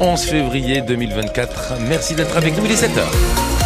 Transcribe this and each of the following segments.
11 février 2024. Merci d'être avec nous, il est 7h.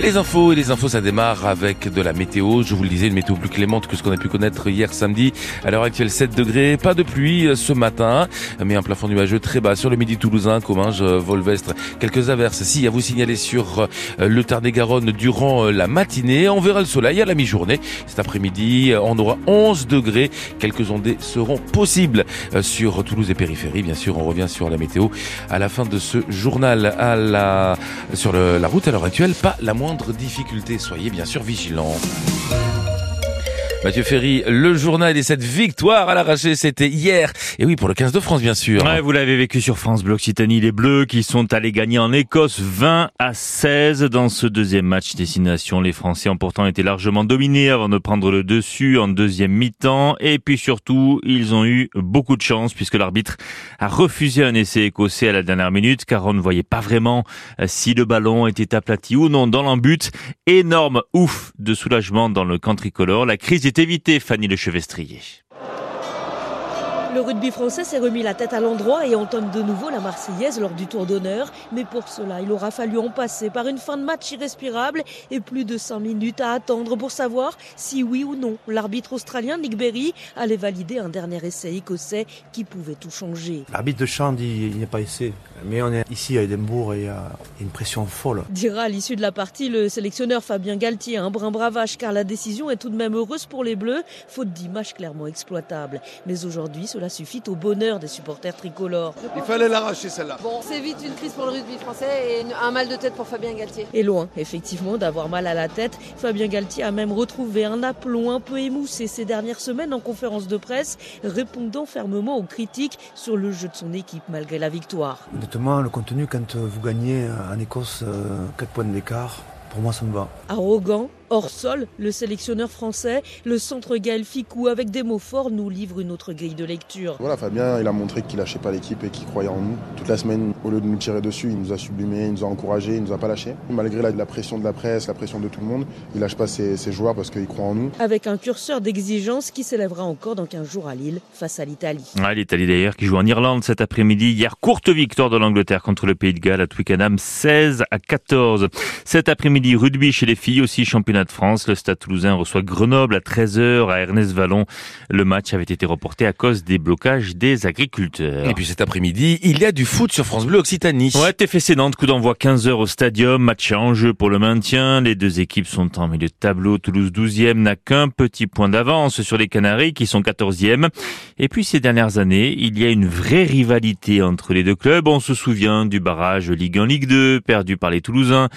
Les infos et les infos, ça démarre avec de la météo. Je vous le disais, une météo plus clémente que ce qu'on a pu connaître hier samedi. À l'heure actuelle, 7 degrés. Pas de pluie ce matin, mais un plafond nuageux très bas sur le midi toulousain, Comminges, Volvestre. Quelques averses, si, à vous signaler sur euh, le Tarn-et-Garonne durant euh, la matinée. On verra le soleil à la mi-journée. Cet après-midi, on aura 11 degrés. Quelques ondées seront possibles euh, sur Toulouse et périphérie. Bien sûr, on revient sur la météo à la fin de ce journal à la, sur la route à l'heure actuelle. Pas la moindre moindre difficulté. Soyez bien sûr vigilants. Mathieu Ferry, le journal et cette victoire à l'arraché, c'était hier. Et oui, pour le 15 de France, bien sûr. Ouais, vous l'avez vécu sur France Bleu Occitanie. Les Bleus qui sont allés gagner en Écosse 20 à 16 dans ce deuxième match destination. Les Français ont pourtant été largement dominés avant de prendre le dessus en deuxième mi-temps. Et puis surtout, ils ont eu beaucoup de chance puisque l'arbitre a refusé un essai écossais à la dernière minute car on ne voyait pas vraiment euh, si le ballon était aplati ou non dans l'embut. Énorme ouf de soulagement dans le camp tricolore. La crise c'est évité, Fanny Lechevestrier. Le rugby français s'est remis la tête à l'endroit et entonne de nouveau la Marseillaise lors du tour d'honneur. Mais pour cela, il aura fallu en passer par une fin de match irrespirable et plus de 5 minutes à attendre pour savoir si oui ou non l'arbitre australien Nick Berry allait valider un dernier essai écossais qui pouvait tout changer. L'arbitre de champ dit il n'est pas essai. Mais on est ici à Edimbourg et il y a une pression folle. Dira à l'issue de la partie le sélectionneur Fabien Galtier, un brin bravache car la décision est tout de même heureuse pour les Bleus, faute d'images clairement exploitables. Mais aujourd'hui, cela suffit au bonheur des supporters tricolores. Il fallait l'arracher celle-là. Bon, c'est vite une crise pour le rugby français et un mal de tête pour Fabien Galtier. Et loin, effectivement, d'avoir mal à la tête, Fabien Galtier a même retrouvé un aplomb un peu émoussé ces dernières semaines en conférence de presse, répondant fermement aux critiques sur le jeu de son équipe malgré la victoire. Honnêtement, le contenu, quand vous gagnez en Écosse 4 points d'écart, pour moi, ça me va. Arrogant, hors sol, le sélectionneur français, le centre Gaël Ficou, avec des mots forts, nous livre une autre grille de lecture. Voilà, Fabien, il a montré qu'il lâchait pas l'équipe et qu'il croyait en nous. Toute la semaine, au lieu de nous tirer dessus, il nous a sublimés, il nous a encouragés, il nous a pas lâchés. Malgré la, pression de la presse, la pression de tout le monde, il lâche pas ses, joueurs parce qu'il croit en nous. Avec un curseur d'exigence qui s'élèvera encore dans 15 jours à Lille face à l'Italie. L'Italie d'ailleurs qui joue en Irlande cet après-midi. Hier, courte victoire de l'Angleterre contre le Pays de Galles à Twickenham, 16 à 14. Cet après-midi, rugby chez les filles, aussi championnat de France. Le stade Toulousain reçoit Grenoble à 13h à Ernest Vallon. Le match avait été reporté à cause des blocages des agriculteurs. Et puis cet après-midi, il y a du foot sur France Bleu Occitanie. Ouais, TFC Nantes, coup d'envoi 15h au stadium, match en jeu pour le maintien. Les deux équipes sont en milieu de tableau. Toulouse 12e n'a qu'un petit point d'avance sur les Canaries qui sont 14e. Et puis ces dernières années, il y a une vraie rivalité entre les deux clubs. On se souvient du barrage Ligue 1 Ligue 2 perdu par les Toulousains.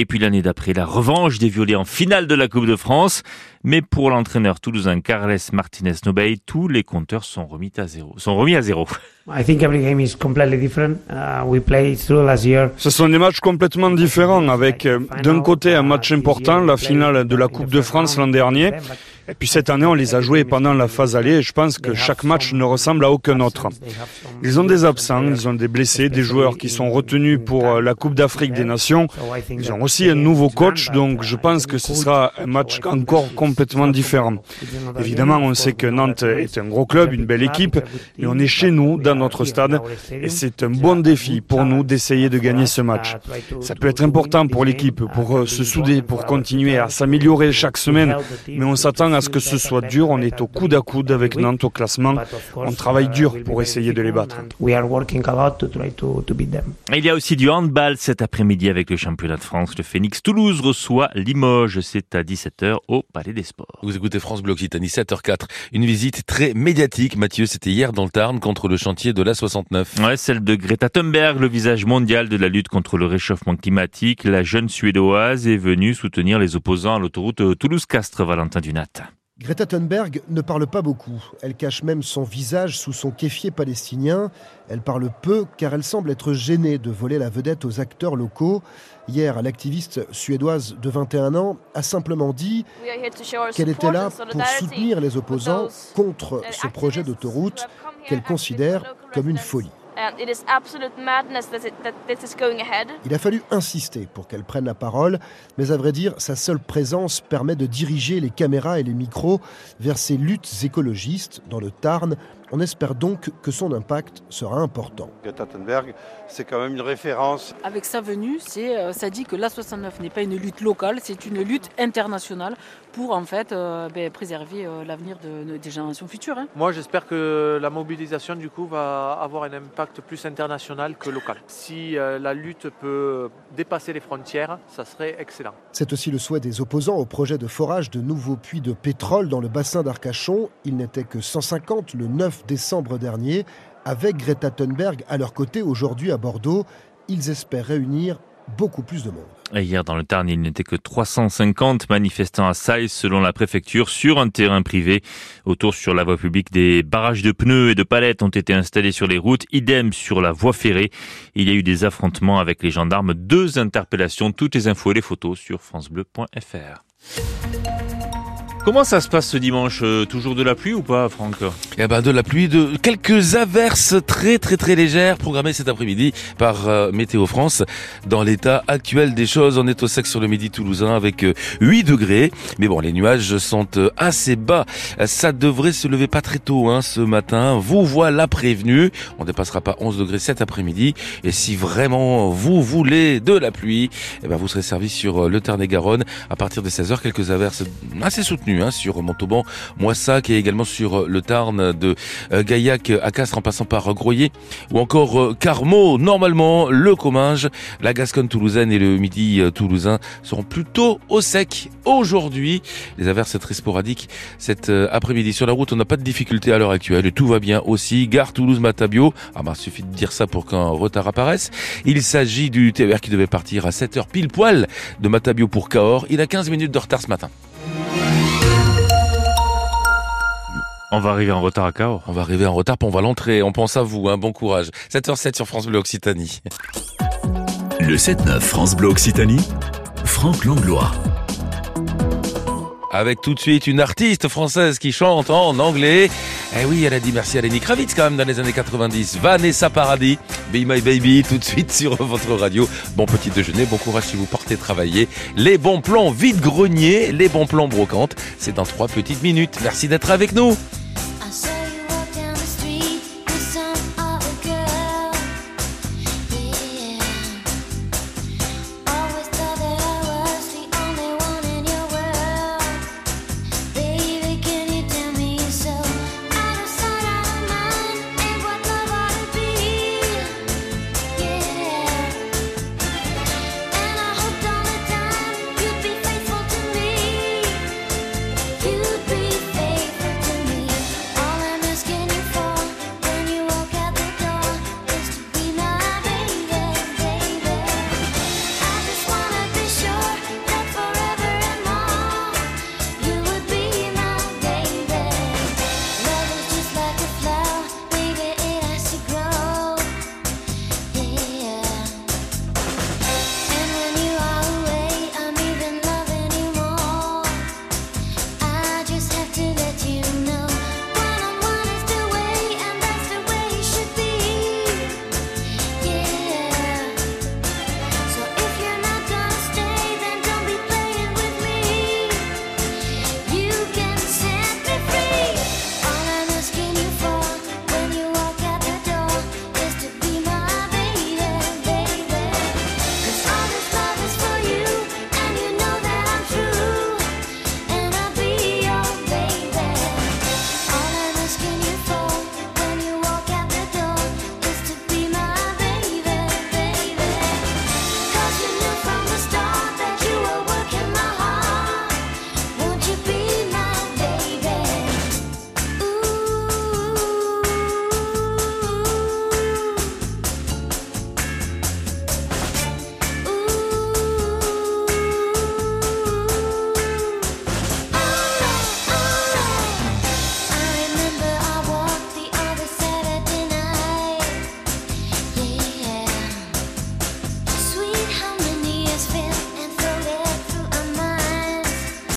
Et puis l'année d'après, la revanche des violets en finale de la Coupe de France. Mais pour l'entraîneur toulousain Carles Martinez Nobey, tous les compteurs sont remis à zéro. Sont remis à zéro. I think every game is completely different. Uh, we played through last year. Ce sont des matchs complètement différents avec euh, d'un côté un match important, la finale de la Coupe de France l'an dernier. Et puis cette année, on les a joués pendant la phase allée et je pense que chaque match ne ressemble à aucun autre. Ils ont des absents, ils ont des blessés, des joueurs qui sont retenus pour euh, la Coupe d'Afrique des Nations. Ils ont aussi un nouveau coach, donc je pense que ce sera un match encore complètement différent. Évidemment, on sait que Nantes est un gros club, une belle équipe, et on est chez nous, dans notre stade, et c'est un bon défi pour nous d'essayer de gagner ce match. Ça peut être important pour l'équipe, pour euh, se souder, pour continuer à s'améliorer chaque semaine, mais on s'attend à ce que ce soit dur. On est au coude à coude avec Nantes au classement. On travaille dur pour essayer de les battre. Il y a aussi du handball cet après-midi avec le championnat de France. Le Phoenix Toulouse reçoit Limoges. C'est à 17h au Palais des Sports. Vous écoutez France Bleu Occitanie 7h04. Une visite très médiatique. Mathieu, c'était hier dans le Tarn contre le chantier de la 69. Ouais, celle de Greta Thunberg, le visage mondial de la lutte contre le réchauffement climatique. La jeune suédoise est venue soutenir les opposants à l'autoroute Toulouse-Castres, Valentin Dunat. Greta Thunberg ne parle pas beaucoup. Elle cache même son visage sous son kéfier palestinien. Elle parle peu car elle semble être gênée de voler la vedette aux acteurs locaux. Hier, l'activiste suédoise de 21 ans a simplement dit qu'elle était là pour soutenir les opposants contre ce projet d'autoroute qu'elle considère comme une folie. Il a fallu insister pour qu'elle prenne la parole, mais à vrai dire, sa seule présence permet de diriger les caméras et les micros vers ces luttes écologistes dans le Tarn on espère donc que son impact sera important. Greta Thunberg, c'est quand même une référence. Avec sa venue, euh, ça dit que l'A69 n'est pas une lutte locale, c'est une lutte internationale pour en fait euh, ben, préserver euh, l'avenir des générations futures. Hein. Moi, j'espère que la mobilisation du coup va avoir un impact plus international que local. Si la lutte peut dépasser les frontières, ça serait excellent. C'est aussi le souhait des opposants au projet de forage de nouveaux puits de pétrole dans le bassin d'Arcachon. Il n'était que 150 le 9 décembre dernier, avec Greta Thunberg à leur côté aujourd'hui à Bordeaux. Ils espèrent réunir beaucoup plus de monde. hier, dans le Tarn, il n'était que 350 manifestants à Saïs, selon la préfecture, sur un terrain privé. Autour sur la voie publique, des barrages de pneus et de palettes ont été installés sur les routes. Idem sur la voie ferrée. Il y a eu des affrontements avec les gendarmes, deux interpellations. Toutes les infos et les photos sur francebleu.fr. Comment ça se passe ce dimanche euh, Toujours de la pluie ou pas, Franck Eh ben de la pluie, de quelques averses très très très légères programmées cet après-midi par euh, Météo France. Dans l'état actuel des choses, on est au sec sur le midi toulousain avec 8 euh, degrés. Mais bon, les nuages sont assez bas. Ça devrait se lever pas très tôt hein, ce matin. Vous voilà prévenu. On dépassera pas 11 degrés cet après-midi. Et si vraiment vous voulez de la pluie, eh ben vous serez servi sur le Tarn-et-Garonne à partir de 16h. Quelques averses assez soutenues Hein, sur Montauban, Moissac et également sur le Tarn de euh, Gaillac à Castres en passant par Groyer ou encore euh, Carmaux. Normalement, le Comminges, la Gascogne toulousaine et le Midi euh, toulousain seront plutôt au sec aujourd'hui. Les averses très sporadiques cet après-midi sur la route. On n'a pas de difficulté à l'heure actuelle et tout va bien aussi. Gare Toulouse-Matabio. Ah bah, suffit de dire ça pour qu'un retard apparaisse. Il s'agit du TER qui devait partir à 7h pile poil de Matabio pour Cahors. Il a 15 minutes de retard ce matin. On va arriver en retard à Cahors. On va arriver en retard, on va l'entrer. On pense à vous, hein. bon courage. 7h07 sur France Bleu Occitanie. Le 7-9 France Bleu Occitanie, Franck Langlois. Avec tout de suite une artiste française qui chante en anglais. Eh oui, elle a dit merci à Lenny Kravitz quand même dans les années 90. Vanessa Paradis, Be My Baby, tout de suite sur votre radio. Bon petit déjeuner, bon courage si vous portez travailler. Les bons plans vide-grenier, les bons plans brocantes, c'est dans trois petites minutes. Merci d'être avec nous.